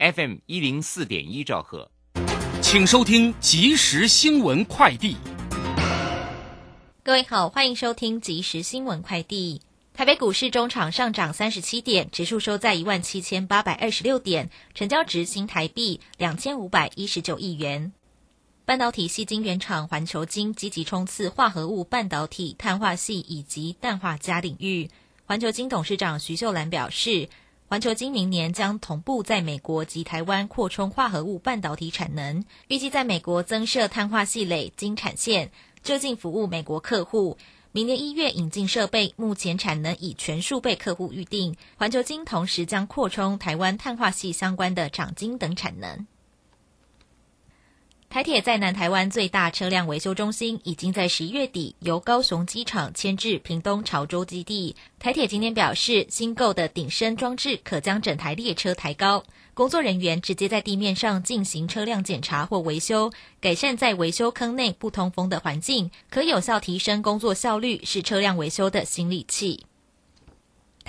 FM 一零四点一兆赫，请收听即时新闻快递。各位好，欢迎收听即时新闻快递。台北股市中场上涨三十七点，指数收在一万七千八百二十六点，成交值新台币两千五百一十九亿元。半导体系晶圆厂环球晶积极冲刺化合物半导体、碳化系以及氮化镓领域。环球晶董事长徐秀兰表示。环球晶明年将同步在美国及台湾扩充化合物半导体产能，预计在美国增设碳化系垒晶产线，就近服务美国客户。明年一月引进设备，目前产能已全数被客户预定。环球晶同时将扩充台湾碳化系相关的长晶等产能。台铁在南台湾最大车辆维修中心已经在十一月底由高雄机场迁至屏东潮州基地。台铁今天表示，新购的顶升装置可将整台列车抬高，工作人员直接在地面上进行车辆检查或维修，改善在维修坑内不通风的环境，可有效提升工作效率，是车辆维修的新利器。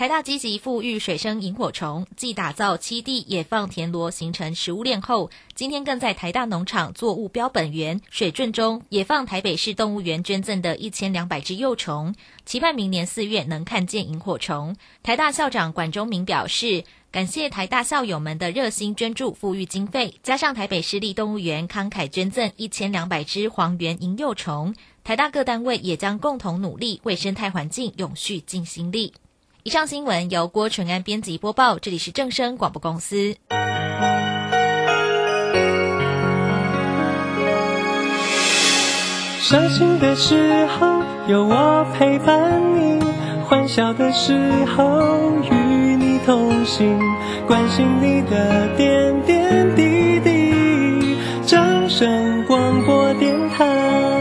台大积极富裕水生萤火虫，继打造七地野放田螺形成食物链后，今天更在台大农场作物标本园水圳中野放台北市动物园捐赠的一千两百只幼虫，期盼明年四月能看见萤火虫。台大校长管中明表示，感谢台大校友们的热心捐助富裕经费，加上台北市立动物园慷慨捐赠一千两百只黄缘萤幼虫，台大各单位也将共同努力为生态环境永续尽心力。以上新闻由郭纯安编辑播报，这里是正声广播公司。伤心的时候有我陪伴你，欢笑的时候与你同行，关心你的点点滴滴。掌声广播电台。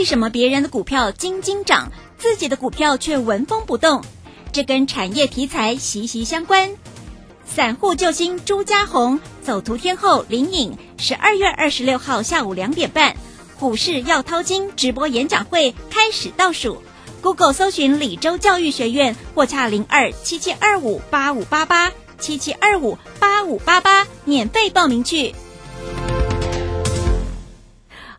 为什么别人的股票斤斤涨，自己的股票却纹风不动？这跟产业题材息息相关。散户救星朱家红，走图天后林颖，十二月二十六号下午两点半，股市要掏金直播演讲会开始倒数。Google 搜寻李州教育学院，或洽零二七七二五八五八八七七二五八五八八，免费报名去。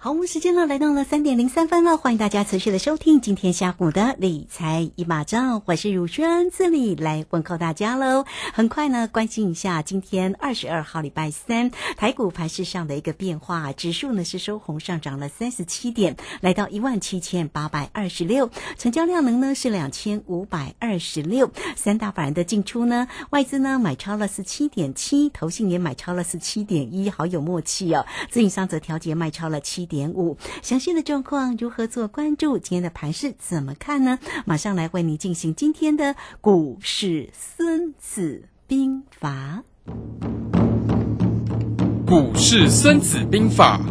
好，我们时间呢来到了三点零三分了，欢迎大家持续的收听今天下午的理财一马照，我是汝轩，这里来问候大家喽。很快呢，关心一下今天二十二号礼拜三台股盘市上的一个变化，指数呢是收红上涨了三十七点，来到一万七千八百二十六，成交量能呢是两千五百二十六，三大法人的进出呢，外资呢买超了十七点七，投信也买超了十七点一，好有默契哦。自营商则调节卖超了七。点五，详细的状况如何做关注？今天的盘势怎么看呢？马上来为你进行今天的股市孙子兵法。股市孙子兵法，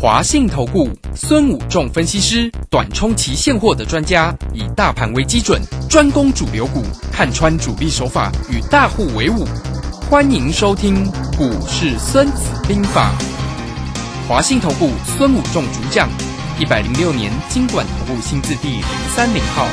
华信投顾孙武仲分析师，短冲期现货的专家，以大盘为基准，专攻主流股，看穿主力手法，与大户为伍。欢迎收听股市孙子兵法。华信投顾孙武仲主讲，一百零六年经管投顾新字第零三零号。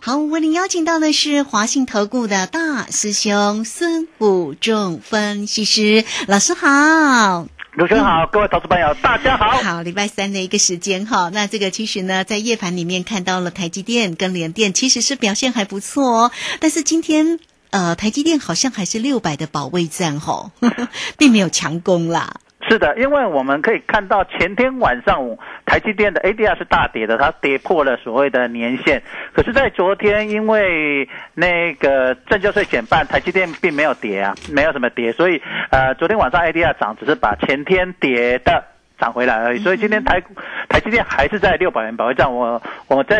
好，为您邀请到的是华信投顾的大师兄孙武仲分析师老师好。主持人好，各位投资朋友，大家好。好，礼拜三的一个时间哈，那这个其实呢，在夜盘里面看到了台积电跟联电，其实是表现还不错哦。但是今天呃，台积电好像还是六百的保卫战哈，并没有强攻啦。是的，因为我们可以看到前天晚上台积电的 ADR 是大跌的，它跌破了所谓的年限。可是，在昨天因为那个证交税减半，台积电并没有跌啊，没有什么跌，所以呃，昨天晚上 ADR 涨，只是把前天跌的。涨回来而已，所以今天台台积电还是在六百元保卫战。我我在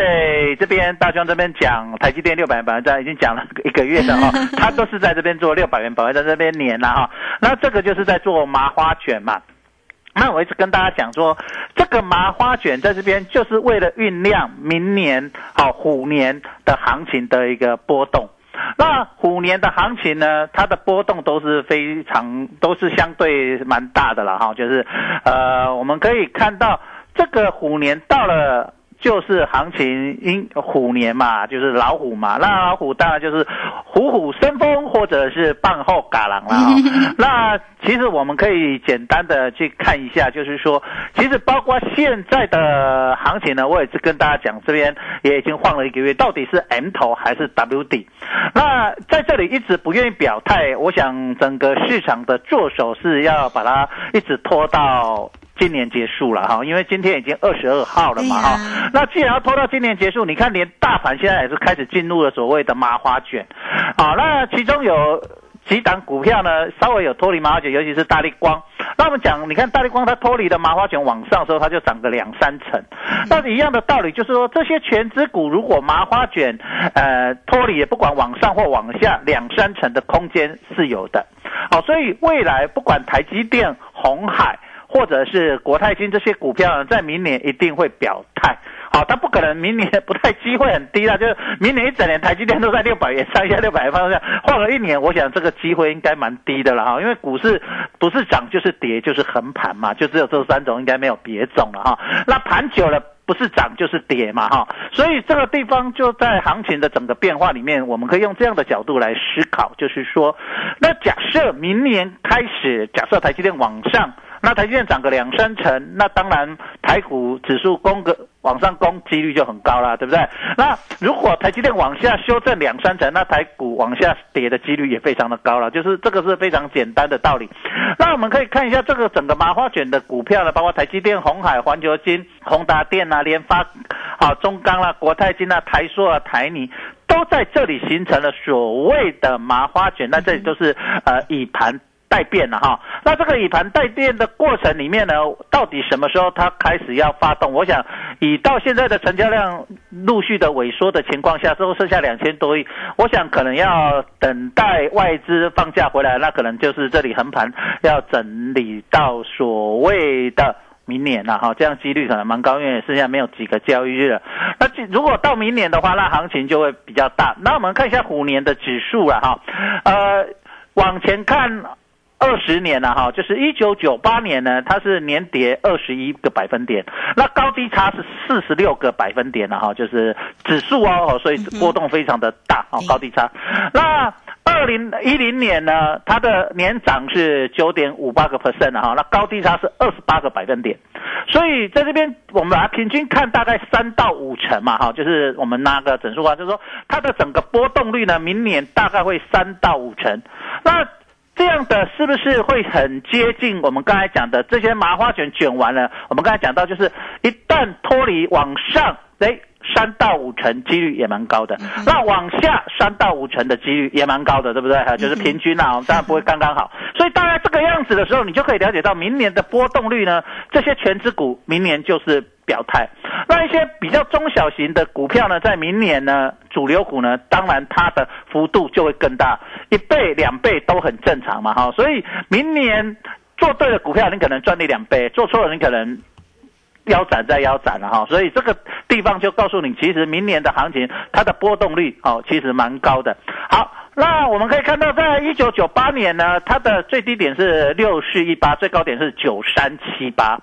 这边大庄这边讲台积电六百元保卫战，已经讲了一个月了 哈，他都是在这边做六百元保卫战这边年了哈。那这个就是在做麻花卷嘛。那我一直跟大家讲说，这个麻花卷在这边就是为了酝酿明年好虎年的行情的一个波动。那虎年的行情呢，它的波动都是非常都是相对蛮大的了哈，就是呃，我们可以看到这个虎年到了。就是行情因虎年嘛，就是老虎嘛，那老虎当然就是虎虎生风，或者是棒后嘎狼了。那其实我们可以简单的去看一下，就是说，其实包括现在的行情呢，我也是跟大家讲，这边也已经晃了一个月，到底是 M 头还是 W 底？那在这里一直不愿意表态，我想整个市场的做手是要把它一直拖到。今年结束了哈，因为今天已经二十二号了嘛哈。那既然要拖到今年结束，你看连大盘现在也是开始进入了所谓的麻花卷，好，那其中有几档股票呢，稍微有脱离麻花卷，尤其是大力光。那我们讲，你看大力光它脱离的麻花卷往上时候，它就涨个两三成。那一样的道理，就是说这些全资股如果麻花卷呃脱离，也不管往上或往下，两三成的空间是有的。好，所以未来不管台积电、红海。或者是国泰金这些股票，在明年一定会表态，好，它不可能明年不太机会很低了，就是明年一整年台积电都在六百元上下六百元方向，换了一年，我想这个机会应该蛮低的了哈，因为股市不是涨就是跌就是横盘嘛，就只有这三种，应该没有别种了哈。那盘久了不是涨就是跌嘛哈，所以这个地方就在行情的整个变化里面，我们可以用这样的角度来思考，就是说，那假设明年开始，假设台积电往上。那台积电涨个两三成，那当然台股指数攻个往上攻几率就很高了，对不对？那如果台积电往下修正两三成，那台股往下跌的几率也非常的高了，就是这个是非常简单的道理。那我们可以看一下这个整个麻花卷的股票呢，包括台积电、红海、环球金、宏达电啊、联发、啊中钢啦、国泰金啊、台塑啊、台泥，都在这里形成了所谓的麻花卷。那这里都是呃以盘。带变了哈，那这个以盘带变的过程里面呢，到底什么时候它开始要发动？我想以到现在的成交量陆续的萎缩的情况下，最后剩下两千多亿，我想可能要等待外资放假回来，那可能就是这里横盘要整理到所谓的明年了哈，这样几率可能蛮高，因为剩下没有几个交易日了。那如果到明年的话，那行情就会比较大。那我们看一下虎年的指数了哈，呃，往前看。二十年了哈，就是一九九八年呢，它是年跌二十一个百分点，那高低差是四十六个百分点了哈，就是指数哦，所以波动非常的大哦，高低差。那二零一零年呢，它的年涨是九点五八个 percent 哈，那高低差是二十八个百分点，所以在这边我们把它平均看大概三到五成嘛哈，就是我们拿个整数化，就是说它的整个波动率呢，明年大概会三到五成，那。这样的是不是会很接近我们刚才讲的这些麻花卷卷完了？我们刚才讲到，就是一旦脱离往上，哎，三到五成几率也蛮高的。那往下三到五成的几率也蛮高的，对不对？哈，就是平均啊，当然不会刚刚好。所以大概这个样子的时候，你就可以了解到明年的波动率呢。这些全资股明年就是表态。那一些比较中小型的股票呢，在明年呢，主流股呢，当然它的幅度就会更大，一倍两倍都很正常嘛，哈。所以明年做对的股票，你可能赚你两倍；做错了，你可能腰斩再腰斩了，哈。所以这个地方就告诉你，其实明年的行情它的波动率哦，其实蛮高的。好，那我们可以看到，在一九九八年呢，它的最低点是六四一八，最高点是九三七八。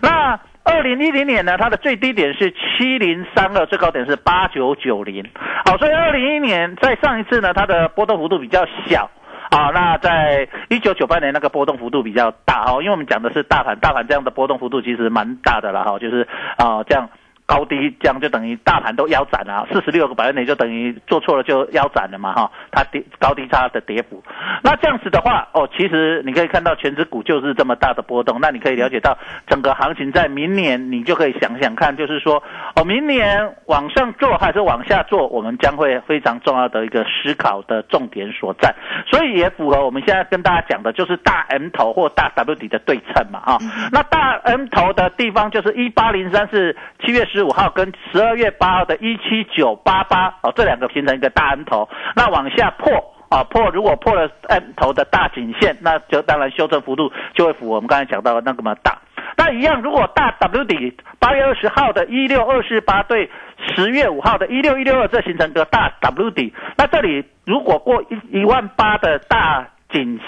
那二零一零年呢，它的最低点是七零三二，最高点是八九九零。好，所以二零一年在上一次呢，它的波动幅度比较小。啊，那在一九九八年那个波动幅度比较大哦，因为我们讲的是大盘，大盘这样的波动幅度其实蛮大的了哈，就是啊这样高低这样就等于大盘都腰斩了，四十六个百分点就等于做错了就腰斩了嘛哈，它跌高低差的跌幅。那这样子的话，哦，其实你可以看到全指股就是这么大的波动，那你可以了解到整个行情在明年，你就可以想想看，就是说哦，明年往上做还是往下做，我们将会非常重要的一个思考的重点所在。所以也符合我们现在跟大家讲的，就是大 M 头或大 W 底的对称嘛哈。那大 M 头的地方就是一八零三是七月十十五号跟十二月八号的一七九八八哦，这两个形成一个大 M 头，那往下破。啊，破如果破了 M 头的大颈线，那就当然修正幅度就会符合我们刚才讲到的那个么大。那一样，如果大 W 底八月二十号的一六二四八对十月五号的一六一六二，这形成个大 W 底。那这里如果过一一万八的大颈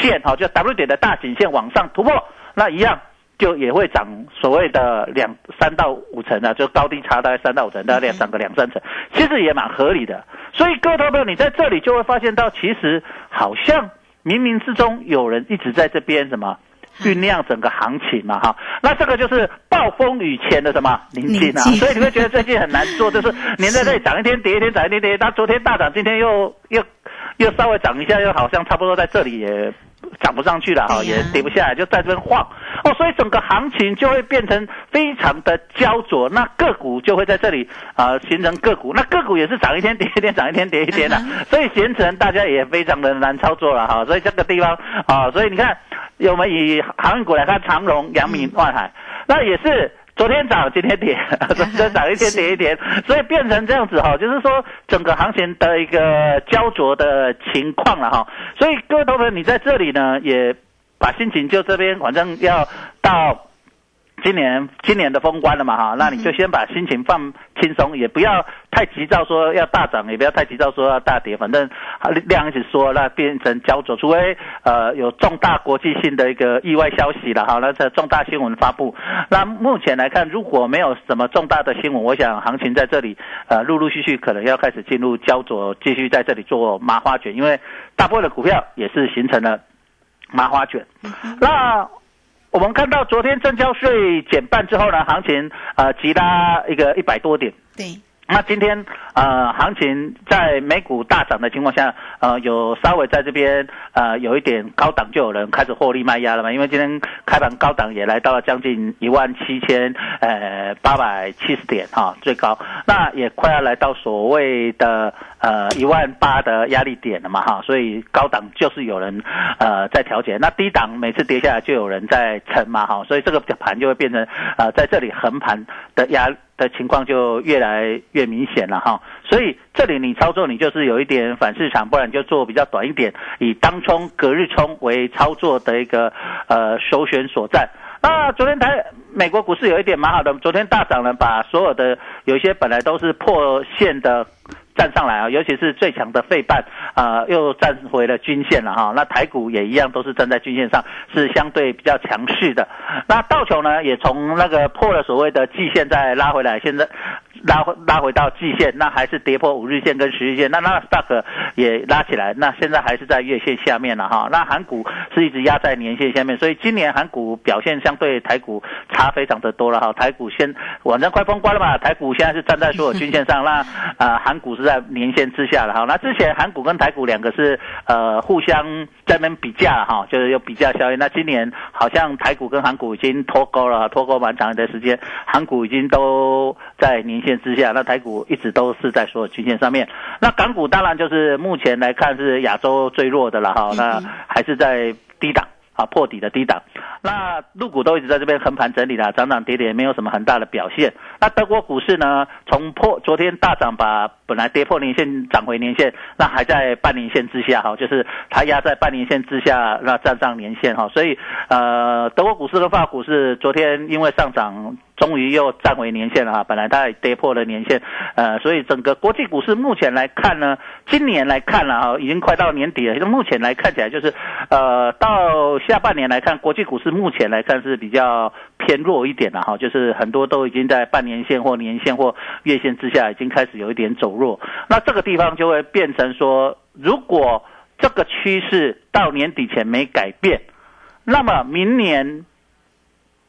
线，哈，就 W 点的大颈线往上突破，那一样。就也会涨所谓的两三到五成啊，就高低差大概三到五成，大概涨个两三成，其实也蛮合理的。所以各位朋友，你在这里就会发现到，其实好像冥冥之中有人一直在这边什么酝酿整个行情嘛，哈。那这个就是暴风雨前的什么宁静啊，所以你会觉得最近很难做，就是你在这里涨一天跌一天，涨一天跌，它昨天大涨，今天又又又稍微涨一下，又好像差不多在这里也。涨不上去了哈，也跌不下来，就在这边晃。哦，所以整个行情就会变成非常的焦灼，那个股就会在这里啊形成个股，那个股也是涨一天跌一天，涨一天跌一天的，所以形成大家也非常的难操作了哈，所以这个地方啊，所以你看，我们以航运股来看，长荣、阳明、万海，那也是。昨天涨，今天跌，昨天涨一天跌一天，所以变成这样子哈，就是说整个行情的一个焦灼的情况了哈。所以各位同学，你在这里呢，也把心情就这边，反正要到。今年今年的封关了嘛哈，那你就先把心情放轻松，也不要太急躁说要大涨，也不要太急躁说要大跌，反正量一直说，那变成焦灼，除非呃有重大国际性的一个意外消息了哈，那这重大新闻发布。那目前来看，如果没有什么重大的新闻，我想行情在这里呃陆陆续续可能要开始进入焦灼，继续在这里做麻花卷，因为大部分的股票也是形成了麻花卷。那我们看到昨天证交税减半之后呢，行情呃急拉一个一百多点。对。那今天呃行情在美股大涨的情况下，呃有稍微在这边呃有一点高档就有人开始获利卖压了嘛？因为今天开盘高档也来到了将近一万七千呃八百七十点哈最高，那也快要来到所谓的呃一万八的压力点了嘛哈，所以高档就是有人呃在调节，那低档每次跌下来就有人在撑嘛哈，所以这个盘就会变成呃在这里横盘的压。的情况就越来越明显了哈，所以这里你操作你就是有一点反市场，不然就做比较短一点，以当冲、隔日冲为操作的一个呃首选所在。那昨天台美国股市有一点蛮好的，昨天大涨了，把所有的有些本来都是破线的。站上来啊，尤其是最强的费半啊，又站回了均线了哈。那台股也一样，都是站在均线上，是相对比较强势的。那道琼呢，也从那个破了所谓的季线，再拉回来，现在。拉回拉回到季线，那还是跌破五日线跟十日线，那那 stock 也拉起来，那现在还是在月线下面了哈。那韩股是一直压在年线下面，所以今年韩股表现相对台股差非常的多了哈。台股先晚上快封关了嘛，台股现在是站在所有均线上，那啊韩股是在年线之下了哈。那之前韩股跟台股两个是呃互相在那边比价哈，就是有比价效应。那今年好像台股跟韩股已经脱钩了，脱钩蛮长一段时间，韩股已经都在年线。之下，那台股一直都是在所有均线上面。那港股当然就是目前来看是亚洲最弱的了哈，那还是在低档啊破底的低档。那陆股都一直在这边横盘整理啦，涨涨跌跌，没有什么很大的表现。那德国股市呢，从破昨天大涨，把本来跌破年线涨回年线，那还在半年线之下哈，就是它压在半年线之下，那站上年线哈。所以呃，德国股市跟法股市昨天因为上涨。终于又站回年线了哈，本来它也跌破了年线，呃，所以整个国际股市目前来看呢，今年来看了哈，已经快到年底了，目前来看起来就是，呃，到下半年来看，国际股市目前来看是比较偏弱一点了哈，就是很多都已经在半年线或年线或月线之下，已经开始有一点走弱，那这个地方就会变成说，如果这个趋势到年底前没改变，那么明年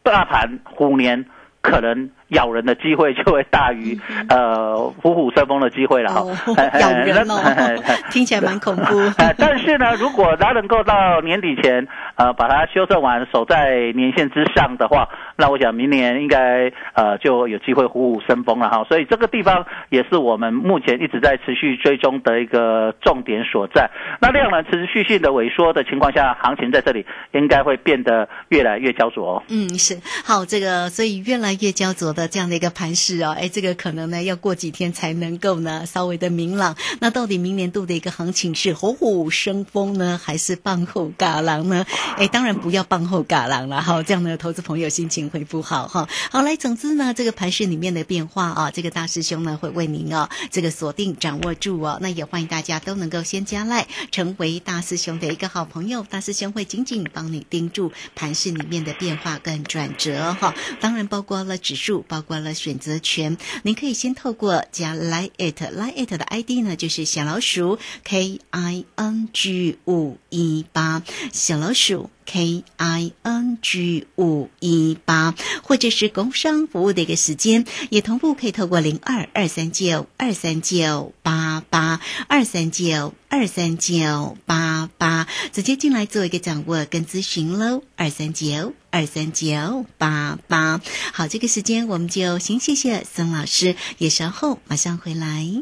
大盘虎年。可能咬人的机会就会大于呃虎虎生风的机会了哈哦。咬人哦，听起来蛮恐怖。呃，但是呢，如果它能够到年底前，呃，把它修正完，守在年线之上的话，那我想明年应该呃就有机会虎虎生风了哈。所以这个地方也是我们目前一直在持续追踪的一个重点所在。那量能持续性的萎缩的情况下，行情在这里应该会变得越来越焦灼哦。嗯，是好，这个所以越来越焦灼的这样的一个盘势哦，哎，这个可能呢要过几天才能够呢稍微的明朗。那到底明年度的一个行情是虎虎生风呢，还是棒后嘎狼呢？哎，当然不要棒后嘎狼了哈，这样呢投资朋友心情会不好哈。好，来，总之呢，这个盘势里面的变化啊，这个大师兄呢会为您哦这个锁定掌握住哦。那也欢迎大家都能够先加赖，成为大师兄的一个好朋友，大师兄会紧紧帮你盯住盘势里面的变化跟转折哈。当然包括了指数，包括了选择权，您可以先透过加 Line it Line it 的 ID 呢，就是小老鼠 K I N G 五一八，小老鼠 K I N G 五一八，或者是工商服务的一个时间，也同步可以透过零二二三九二三九八八二三九二三九八八直接进来做一个掌握跟咨询喽，二三九二三九八八。好，这个时间我们就先谢谢孙老师，也稍后马上回来。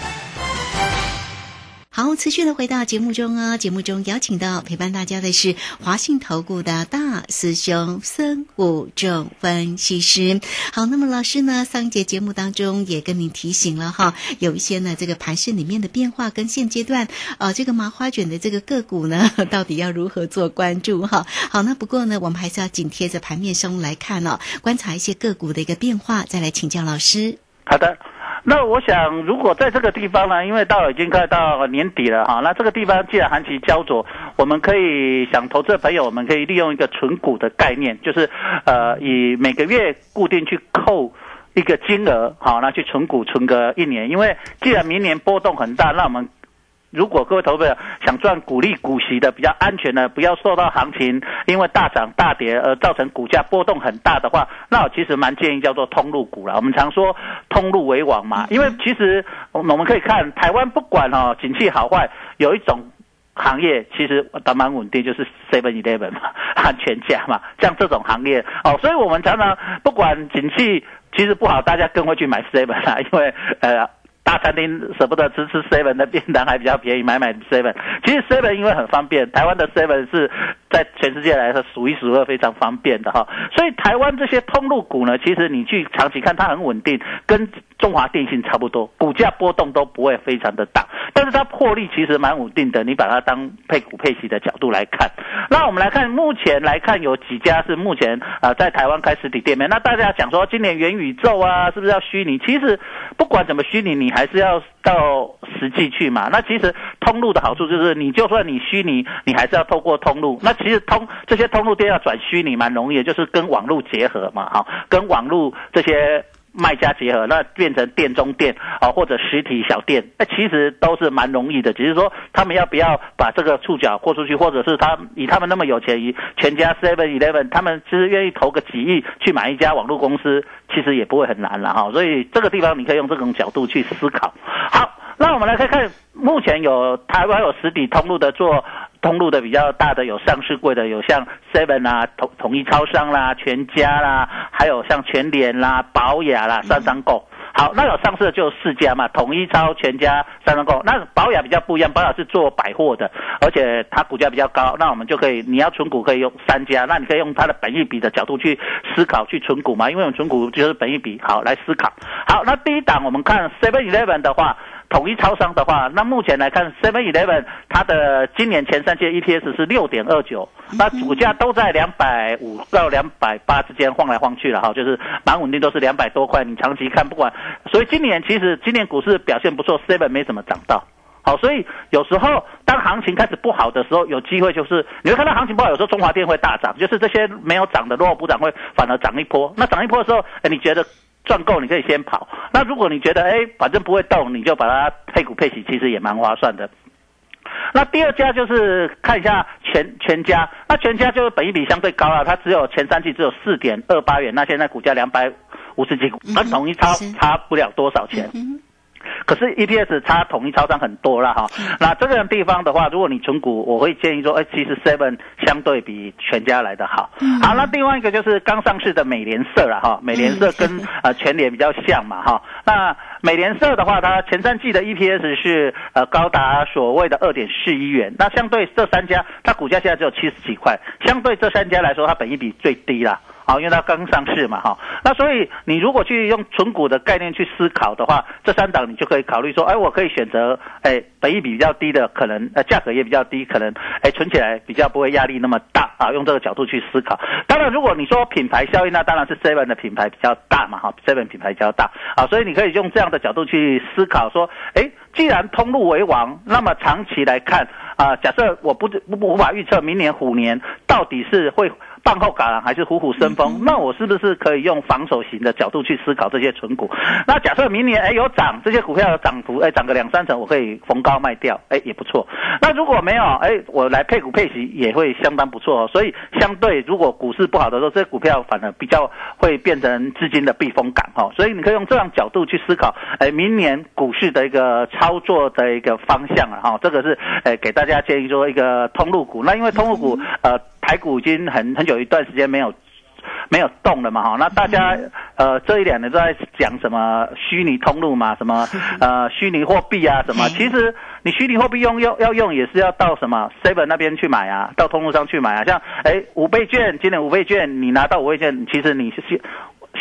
好，持续的回到节目中啊，节目中邀请到陪伴大家的是华信投顾的大师兄孙武仲分析师。好，那么老师呢，上一节节目当中也跟您提醒了哈，有一些呢这个盘市里面的变化跟现阶段呃这个麻花卷的这个个股呢，到底要如何做关注哈？好，那不过呢，我们还是要紧贴着盘面上来看哦，观察一些个股的一个变化，再来请教老师。好的。那我想，如果在这个地方呢，因为到已经快到年底了哈，那这个地方既然行情焦灼，我们可以想投资的朋友，我们可以利用一个存股的概念，就是呃，以每个月固定去扣一个金额，好，那去存股存个一年，因为既然明年波动很大，那我们。如果各位投资者想赚股利股息的比较安全的，不要受到行情因为大涨大跌而造成股价波动很大的话，那我其实蛮建议叫做通路股了。我们常说通路为王嘛，因为其实我们可以看台湾不管哦景气好坏，有一种行业其实都蛮稳定，就是 Seven Eleven 嘛，安全家嘛，像这种行业哦，所以我们常常不管景气其实不好，大家更会去买 Seven 啦，因为呃。大餐厅舍不得吃吃 seven 的便当还比较便宜，买买 seven。其实 seven 因为很方便，台湾的 seven 是在全世界来说数一数二非常方便的哈。所以台湾这些通路股呢，其实你去长期看它很稳定，跟中华电信差不多，股价波动都不会非常的大。但是它获利其实蛮稳定的，你把它当配股配息的角度来看。那我们来看目前来看有几家是目前啊在台湾开实体店面。那大家讲说今年元宇宙啊是不是要虚拟？其实不管怎么虚拟，你还是要到实际去嘛。那其实通路的好处就是，你就算你虚拟，你还是要透过通路。那其实通这些通路店要转虚拟蛮容易，就是跟网络结合嘛，哈，跟网络这些。卖家结合，那变成店中店啊，或者实体小店，那其实都是蛮容易的。只是说他们要不要把这个触角豁出去，或者是他以他们那么有钱，以全家 Seven Eleven，他们其实愿意投个几亿去买一家网络公司，其实也不会很难了哈。所以这个地方你可以用这种角度去思考。好，那我们来看看目前有台湾有实体通路的做。通路的比较大的有上市柜的，有像 Seven 啊、统统一超商啦、全家啦，还有像全联啦、宝雅啦、三商购。好，那有上市的就四家嘛，统一超、全家、三商购。那宝雅比较不一样，宝雅是做百货的，而且它股价比较高，那我们就可以，你要存股可以用三家，那你可以用它的本益比的角度去思考去存股嘛，因为我们存股就是本益比。好，来思考。好，那第一档我们看 Seven Eleven 的话。统一超商的话，那目前来看，Seven Eleven 它的今年前三季 EPS 是六点二九，那股价都在两百五到两百八之间晃来晃去了哈，就是蛮稳定，都是两百多块。你长期看不管，所以今年其实今年股市表现不错，Seven 没怎么涨到。好，所以有时候当行情开始不好的时候，有机会就是你会看到行情不好，有时候中华电会大涨，就是这些没有涨的落后补涨会反而涨一波。那涨一波的时候，哎，你觉得赚够，你可以先跑。那如果你觉得哎，反正不会动，你就把它配股配息，其实也蛮划算的。那第二家就是看一下全全家，那全家就是本益比相对高了，它只有前三季只有四点二八元，那现在股价两百五十几，跟统一差差不了多少钱。可是 EPS 差统一超商很多了哈，那这个地方的话，如果你存股，我会建议说，哎，其实 Seven 相对比全家来的好。好，那另外一个就是刚上市的美联社了哈，美联社跟呃全联比较像嘛哈。那美联社的话，它前三季的 EPS 是呃高达所谓的二点四一元，那相对这三家，它股价现在只有七十几块，相对这三家来说，它本益比最低了。好，因为它刚上市嘛，哈，那所以你如果去用纯股的概念去思考的话，这三档你就可以考虑说，哎，我可以选择，哎，本益比比较低的，可能呃价格也比较低，可能哎存起来比较不会压力那么大啊，用这个角度去思考。当然，如果你说品牌效应，那当然是 Seven 的品牌比较大嘛，哈，Seven 品牌比较大啊，所以你可以用这样的角度去思考说，哎，既然通路为王，那么长期来看啊，假设我不不无法预测明年虎年到底是会。饭后感还是虎虎生风？那我是不是可以用防守型的角度去思考这些存股？那假设明年哎有涨，这些股票有涨幅，哎涨个两三成，我可以逢高卖掉，哎也不错。那如果没有，哎我来配股配息也会相当不错。哦所以相对如果股市不好的时候，这些股票反而比较会变成资金的避风港哈。所以你可以用这样角度去思考，哎明年股市的一个操作的一个方向啊哈。这个是哎给大家建议说一个通路股。那因为通路股呃。台股已经很很久一段时间没有没有动了嘛哈，那大家呃这一两年都在讲什么虚拟通路嘛，什么呃虚拟货币啊什么，其实你虚拟货币用要要用也是要到什么 seven 那边去买啊，到通路上去买啊，像哎五倍券，今年五倍券你拿到五倍券，其实你是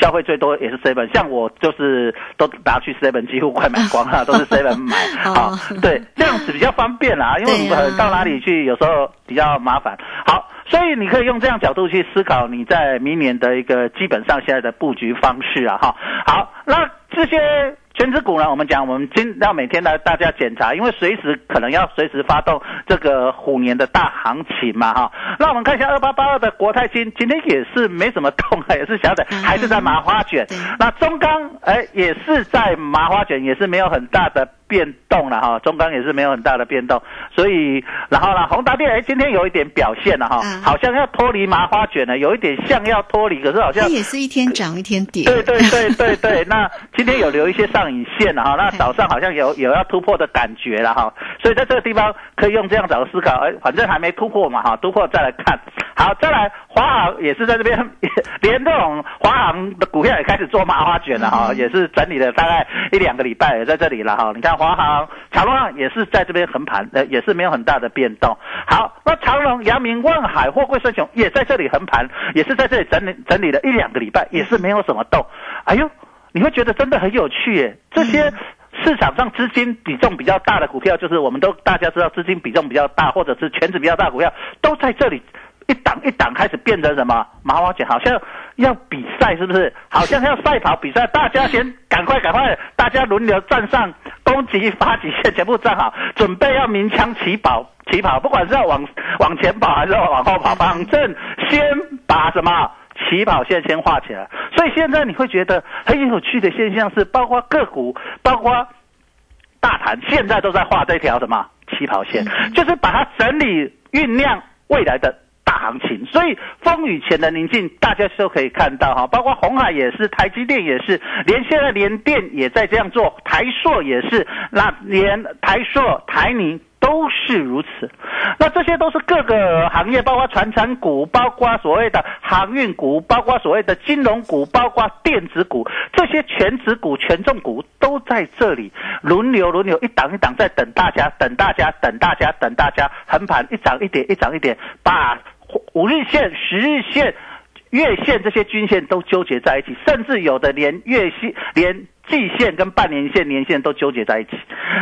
消费最多也是 seven，像我就是都拿去 seven 几乎快买光了，都是 seven 买啊，对，这样子比较方便啦，因为到哪里去有时候比较麻烦，好。所以你可以用这样角度去思考你在明年的一个基本上现在的布局方式啊，哈。好，那这些全职股呢，我们讲我们今要每天来大家检查，因为随时可能要随时发动这个虎年的大行情嘛，哈。那我们看一下二八八二的国泰金，今天也是没什么动啊，也是小的，还是在麻花卷。那中钢哎也是在麻花卷，也是没有很大的。变动了哈，中钢也是没有很大的变动，所以然后呢，宏达电哎今天有一点表现了哈，好像要脱离麻花卷了，有一点像要脱离，可是好像也是一天涨一天跌。对对对对对，那今天有留一些上影线了哈，那早上好像有有要突破的感觉了哈，所以在这个地方可以用这样子的思考，哎，反正还没突破嘛哈，突破再来看。好，再来华航也是在这边，连这种华航的股票也开始做麻花卷了哈，也是整理了大概一两个礼拜也在这里了哈，你看。华航、长隆也是在这边横盘，呃，也是没有很大的变动。好，那长隆、阳明、万海、货柜三雄也在这里横盘，也是在这里整理整理了一两个礼拜，也是没有什么动。哎呦，你会觉得真的很有趣耶！这些市场上资金比重比较大的股票，就是我们都大家知道资金比重比较大，或者是全值比较大股票，都在这里。一档一档开始变成什么麻花卷，好像要比赛是不是？好像要赛跑比赛，大家先赶快赶快，大家轮流站上攻击发起线，全部站好，准备要鸣枪起跑起跑，不管是要往往前跑还是要往后跑，反正先把什么起跑线先画起来。所以现在你会觉得很有趣的现象是，包括个股，包括大盘，现在都在画这条什么起跑线，就是把它整理酝酿未来的。行情，所以风雨前的宁静，大家都可以看到哈，包括红海也是，台积电也是，连现在连电也在这样做，台硕也是，那连台硕、台泥都是如此。那这些都是各个行业，包括传产股，包括所谓的航运股，包括所谓的金融股，包括电子股，这些全指股、权重股都在这里轮流轮流，一档一档在等大家，等大家，等大家，等大家横盘，一涨一点，一涨一点，把。五日线、十日线月线这些均线都纠结在一起，甚至有的连月线、连季线跟半年线、年线都纠结在一起。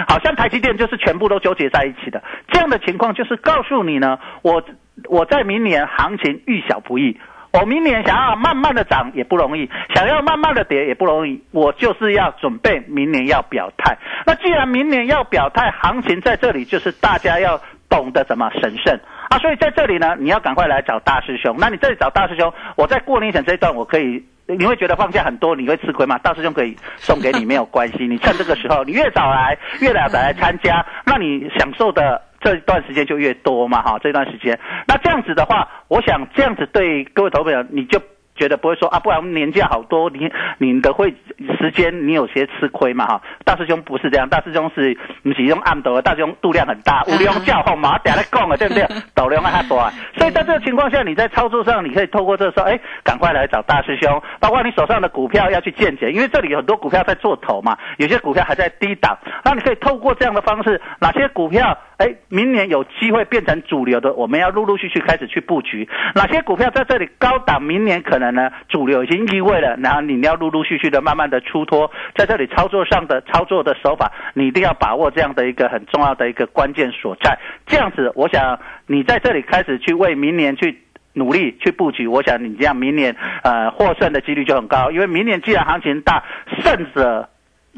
好像台积电就是全部都纠结在一起的。这样的情况就是告诉你呢，我我在明年行情遇小不易。我明年想要慢慢的涨也不容易，想要慢慢的跌也不容易。我就是要准备明年要表态。那既然明年要表态，行情在这里就是大家要懂得怎么审慎啊。所以在这里呢，你要赶快来找大师兄。那你这里找大师兄，我在过年前这一段我可以，你会觉得放假很多，你会吃亏吗？大师兄可以送给你没有关系，你趁这个时候，你越早来越早来参加，那你享受的。这段时间就越多嘛，哈，这段时间，那这样子的话，我想这样子对各位投朋友，你就。觉得不会说啊，不然年假好多，你你的会时间你有些吃亏嘛哈。大师兄不是这样，大师兄是不是用暗斗，大师兄度量很大，无量教号马嗲来讲啊，对不对？斗量还多，所以在这个情况下，你在操作上，你可以透过这时候，哎，赶快来找大师兄，包括你手上的股票要去见解，因为这里有很多股票在做头嘛，有些股票还在低档，那你可以透过这样的方式，哪些股票哎，明年有机会变成主流的，我们要陆陆续续开始去布局，哪些股票在这里高档，明年可能。呢，主流已经意味了，然后你要陆陆续续的、慢慢的出脱，在这里操作上的操作的手法，你一定要把握这样的一个很重要的一个关键所在。这样子，我想你在这里开始去为明年去努力去布局，我想你这样明年呃获胜的几率就很高，因为明年既然行情大，胜者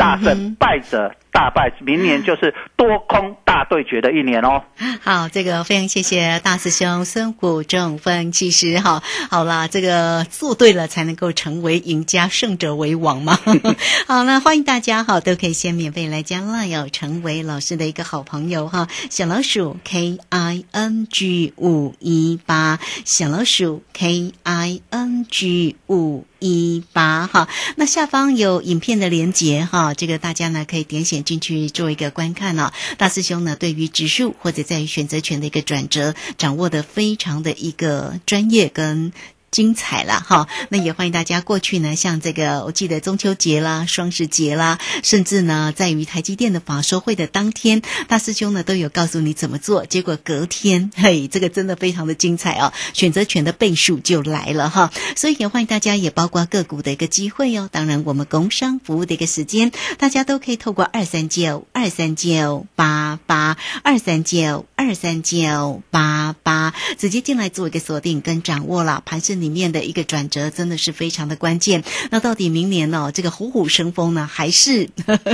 大胜，败者。大败，明年就是多空大对决的一年哦。好，这个非常谢谢大师兄孙谷正分其实哈。好啦，这个做对了才能够成为赢家，胜者为王嘛。好，那欢迎大家哈，都可以先免费来加 line，成为老师的一个好朋友哈。小老鼠 K I N G 五一八，小老鼠 K I N G 五一八哈。那下方有影片的连接哈，这个大家呢可以点选。进去做一个观看哦，大师兄呢对于指数或者在于选择权的一个转折，掌握的非常的一个专业跟。精彩了哈，那也欢迎大家过去呢。像这个，我记得中秋节啦、双十节啦，甚至呢，在于台积电的法说会的当天，大师兄呢都有告诉你怎么做。结果隔天，嘿，这个真的非常的精彩哦，选择权的倍数就来了哈。所以也欢迎大家，也包括个股的一个机会哦。当然，我们工商服务的一个时间，大家都可以透过二三九二三九八八二三九二三九八八直接进来做一个锁定跟掌握了盘势。里面的一个转折真的是非常的关键。那到底明年呢？这个虎虎生风呢，还是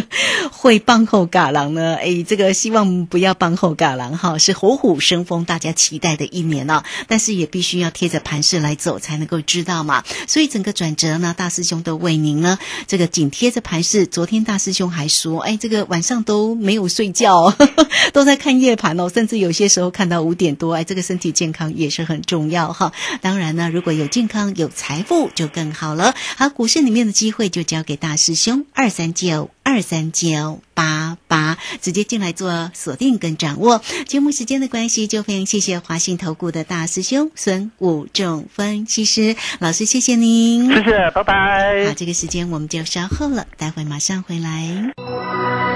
会棒后嘎郎呢？哎，这个希望不要棒后嘎郎哈，是虎虎生风，大家期待的一年呢。但是也必须要贴着盘势来走，才能够知道嘛。所以整个转折呢，大师兄都为您呢，这个紧贴着盘势。昨天大师兄还说，哎，这个晚上都没有睡觉，都在看夜盘哦，甚至有些时候看到五点多。哎，这个身体健康也是很重要哈。当然呢，如果有健康有财富就更好了。好，股市里面的机会就交给大师兄二三九二三九八八，直接进来做锁定跟掌握。节目时间的关系，就非常谢谢华信投顾的大师兄孙武仲分析师老师，谢谢您，谢谢，拜拜。好，这个时间我们就稍后了，待会马上回来。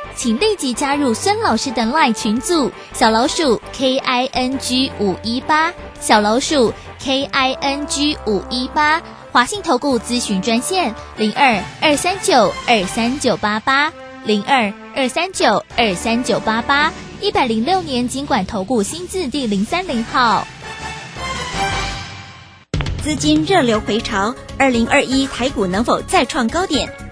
请立即加入孙老师的 LINE 群组，小老鼠 K I N G 五一八，小老鼠 K I N G 五一八，华信投顾咨询专线零二二三九二三九八八零二二三九二三九八八，一百零六年经管投顾新字第零三零号。资金热流回潮，二零二一台股能否再创高点？